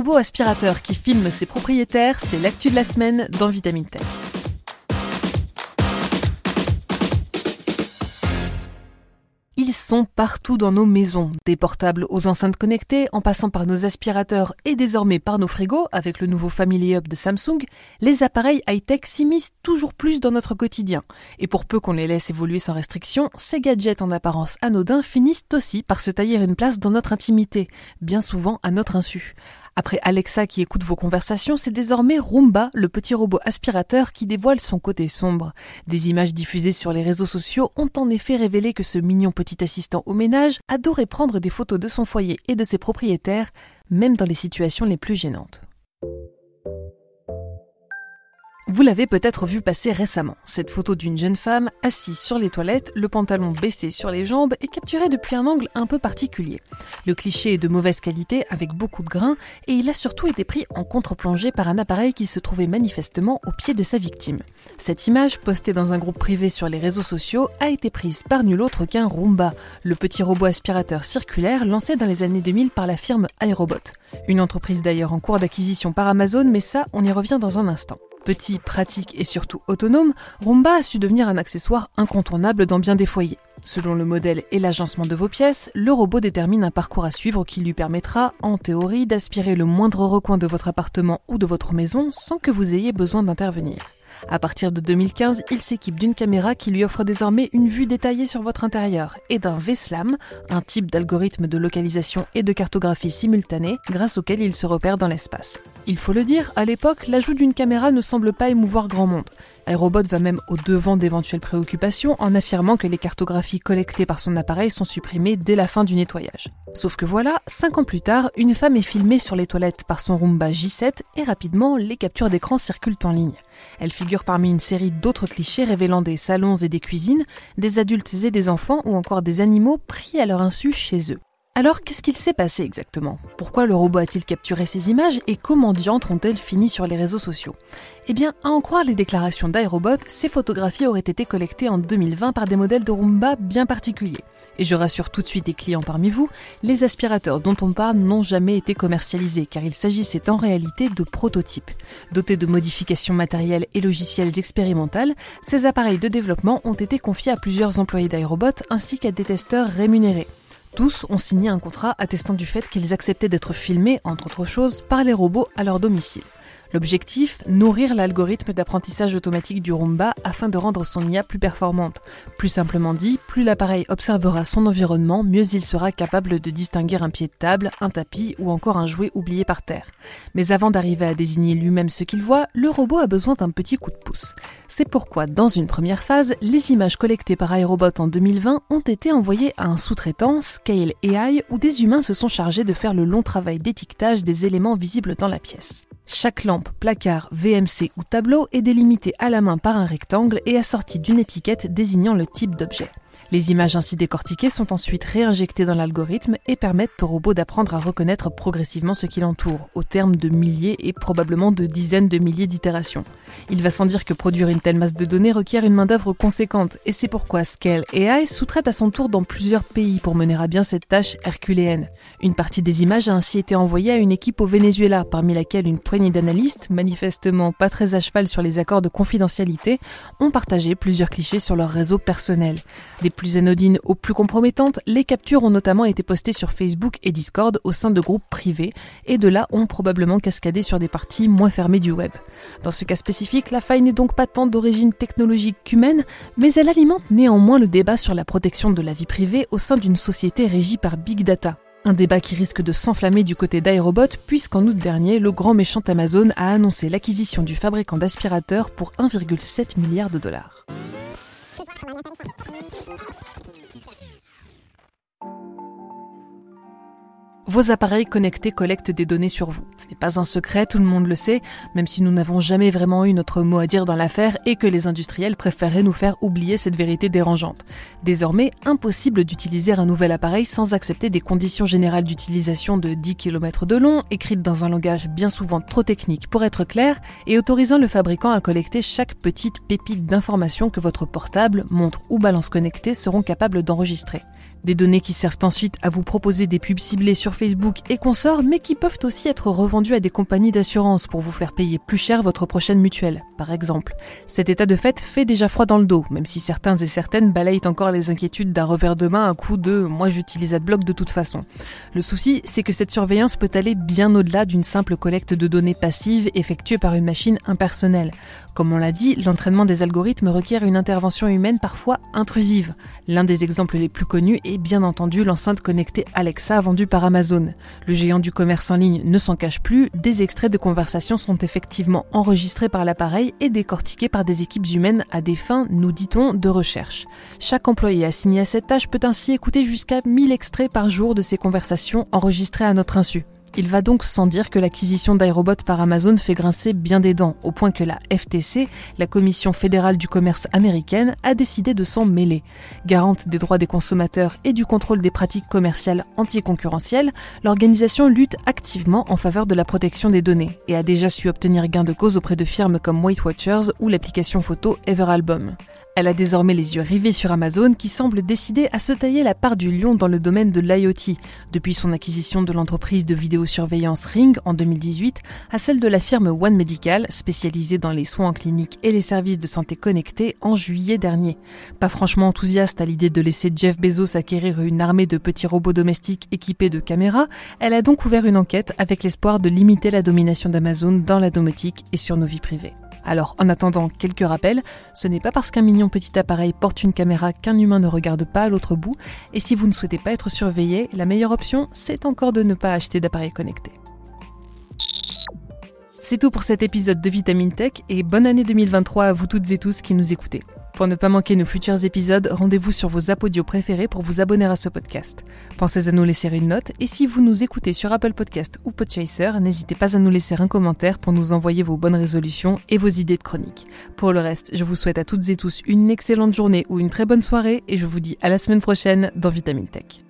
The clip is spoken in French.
robot aspirateur qui filme ses propriétaires, c'est l'actu de la semaine dans Vitamine Tech. Ils sont partout dans nos maisons, des portables aux enceintes connectées, en passant par nos aspirateurs et désormais par nos frigos avec le nouveau Family Hub de Samsung, les appareils high-tech s'immiscent toujours plus dans notre quotidien. Et pour peu qu'on les laisse évoluer sans restriction, ces gadgets en apparence anodins finissent aussi par se tailler une place dans notre intimité, bien souvent à notre insu. Après Alexa qui écoute vos conversations, c'est désormais Roomba, le petit robot aspirateur qui dévoile son côté sombre. Des images diffusées sur les réseaux sociaux ont en effet révélé que ce mignon petit assistant au ménage adorait prendre des photos de son foyer et de ses propriétaires, même dans les situations les plus gênantes. Vous l'avez peut-être vu passer récemment, cette photo d'une jeune femme assise sur les toilettes, le pantalon baissé sur les jambes et capturée depuis un angle un peu particulier. Le cliché est de mauvaise qualité avec beaucoup de grains et il a surtout été pris en contre-plongée par un appareil qui se trouvait manifestement au pied de sa victime. Cette image, postée dans un groupe privé sur les réseaux sociaux, a été prise par nul autre qu'un Roomba, le petit robot aspirateur circulaire lancé dans les années 2000 par la firme iRobot. Une entreprise d'ailleurs en cours d'acquisition par Amazon, mais ça, on y revient dans un instant. Petit, pratique et surtout autonome, Roomba a su devenir un accessoire incontournable dans bien des foyers. Selon le modèle et l'agencement de vos pièces, le robot détermine un parcours à suivre qui lui permettra, en théorie, d'aspirer le moindre recoin de votre appartement ou de votre maison sans que vous ayez besoin d'intervenir. À partir de 2015, il s'équipe d'une caméra qui lui offre désormais une vue détaillée sur votre intérieur et d'un VSLAM, un type d'algorithme de localisation et de cartographie simultanée grâce auquel il se repère dans l'espace. Il faut le dire, à l'époque, l'ajout d'une caméra ne semble pas émouvoir grand monde. iRobot va même au devant d'éventuelles préoccupations en affirmant que les cartographies collectées par son appareil sont supprimées dès la fin du nettoyage. Sauf que voilà, 5 ans plus tard, une femme est filmée sur les toilettes par son Roomba J7 et rapidement, les captures d'écran circulent en ligne. Elle figure parmi une série d'autres clichés révélant des salons et des cuisines, des adultes et des enfants ou encore des animaux pris à leur insu chez eux. Alors, qu'est-ce qu'il s'est passé exactement? Pourquoi le robot a-t-il capturé ces images et comment diantres ont-elles fini sur les réseaux sociaux? Eh bien, à en croire les déclarations d'iRobot, ces photographies auraient été collectées en 2020 par des modèles de Roomba bien particuliers. Et je rassure tout de suite les clients parmi vous, les aspirateurs dont on parle n'ont jamais été commercialisés car il s'agissait en réalité de prototypes. Dotés de modifications matérielles et logicielles expérimentales, ces appareils de développement ont été confiés à plusieurs employés d'iRobot ainsi qu'à des testeurs rémunérés. Tous ont signé un contrat attestant du fait qu'ils acceptaient d'être filmés, entre autres choses, par les robots à leur domicile. L'objectif, nourrir l'algorithme d'apprentissage automatique du Roomba afin de rendre son IA plus performante. Plus simplement dit, plus l'appareil observera son environnement, mieux il sera capable de distinguer un pied de table, un tapis ou encore un jouet oublié par terre. Mais avant d'arriver à désigner lui-même ce qu'il voit, le robot a besoin d'un petit coup de pouce. C'est pourquoi, dans une première phase, les images collectées par iRobot en 2020 ont été envoyées à un sous-traitant, Scale AI, où des humains se sont chargés de faire le long travail d'étiquetage des éléments visibles dans la pièce. Chaque lampe, placard, VMC ou tableau est délimité à la main par un rectangle et assorti d'une étiquette désignant le type d'objet. Les images ainsi décortiquées sont ensuite réinjectées dans l'algorithme et permettent au robot d'apprendre à reconnaître progressivement ce qui l'entoure, au terme de milliers et probablement de dizaines de milliers d'itérations. Il va sans dire que produire une telle masse de données requiert une main-d'œuvre conséquente, et c'est pourquoi Scale AI sous-traite à son tour dans plusieurs pays pour mener à bien cette tâche herculéenne. Une partie des images a ainsi été envoyée à une équipe au Venezuela, parmi laquelle une poignée d'analystes, manifestement pas très à cheval sur les accords de confidentialité, ont partagé plusieurs clichés sur leur réseau personnel. Plus anodines aux plus compromettantes, les captures ont notamment été postées sur Facebook et Discord au sein de groupes privés, et de là ont probablement cascadé sur des parties moins fermées du web. Dans ce cas spécifique, la faille n'est donc pas tant d'origine technologique qu'humaine, mais elle alimente néanmoins le débat sur la protection de la vie privée au sein d'une société régie par Big Data. Un débat qui risque de s'enflammer du côté d'iRobot puisqu'en août dernier, le grand méchant Amazon a annoncé l'acquisition du fabricant d'aspirateurs pour 1,7 milliard de dollars. Vos appareils connectés collectent des données sur vous. Ce n'est pas un secret, tout le monde le sait, même si nous n'avons jamais vraiment eu notre mot à dire dans l'affaire et que les industriels préféraient nous faire oublier cette vérité dérangeante. Désormais, impossible d'utiliser un nouvel appareil sans accepter des conditions générales d'utilisation de 10 km de long, écrites dans un langage bien souvent trop technique pour être clair, et autorisant le fabricant à collecter chaque petite pépite d'information que votre portable, montre ou balance connectée seront capables d'enregistrer. Des données qui servent ensuite à vous proposer des pubs ciblées sur Facebook et consorts, mais qui peuvent aussi être revendues à des compagnies d'assurance pour vous faire payer plus cher votre prochaine mutuelle, par exemple. Cet état de fait fait déjà froid dans le dos, même si certains et certaines balayent encore les inquiétudes d'un revers de main à coup de moi j'utilise AdBlock de toute façon. Le souci, c'est que cette surveillance peut aller bien au-delà d'une simple collecte de données passives effectuée par une machine impersonnelle. Comme on l'a dit, l'entraînement des algorithmes requiert une intervention humaine parfois intrusive. L'un des exemples les plus connus est bien entendu l'enceinte connectée Alexa vendue par Amazon. Le géant du commerce en ligne ne s'en cache plus, des extraits de conversations sont effectivement enregistrés par l'appareil et décortiqués par des équipes humaines à des fins, nous dit-on, de recherche. Chaque employé assigné à cette tâche peut ainsi écouter jusqu'à 1000 extraits par jour de ces conversations enregistrées à notre insu. Il va donc sans dire que l'acquisition d'iRobot par Amazon fait grincer bien des dents, au point que la FTC, la Commission fédérale du commerce américaine, a décidé de s'en mêler. Garante des droits des consommateurs et du contrôle des pratiques commerciales anticoncurrentielles, l'organisation lutte activement en faveur de la protection des données et a déjà su obtenir gain de cause auprès de firmes comme Weight Watchers ou l'application photo Everalbum. Elle a désormais les yeux rivés sur Amazon qui semble décider à se tailler la part du lion dans le domaine de l'IoT, depuis son acquisition de l'entreprise de vidéosurveillance Ring en 2018 à celle de la firme One Medical, spécialisée dans les soins en clinique et les services de santé connectés en juillet dernier. Pas franchement enthousiaste à l'idée de laisser Jeff Bezos acquérir une armée de petits robots domestiques équipés de caméras, elle a donc ouvert une enquête avec l'espoir de limiter la domination d'Amazon dans la domotique et sur nos vies privées. Alors, en attendant, quelques rappels, ce n'est pas parce qu'un mignon petit appareil porte une caméra qu'un humain ne regarde pas à l'autre bout, et si vous ne souhaitez pas être surveillé, la meilleure option, c'est encore de ne pas acheter d'appareil connecté. C'est tout pour cet épisode de Vitamine Tech et bonne année 2023 à vous toutes et tous qui nous écoutez. Pour ne pas manquer nos futurs épisodes, rendez-vous sur vos apodios préférés pour vous abonner à ce podcast. Pensez à nous laisser une note et si vous nous écoutez sur Apple Podcast ou Podchaser, n'hésitez pas à nous laisser un commentaire pour nous envoyer vos bonnes résolutions et vos idées de chroniques. Pour le reste, je vous souhaite à toutes et tous une excellente journée ou une très bonne soirée et je vous dis à la semaine prochaine dans Vitamine Tech.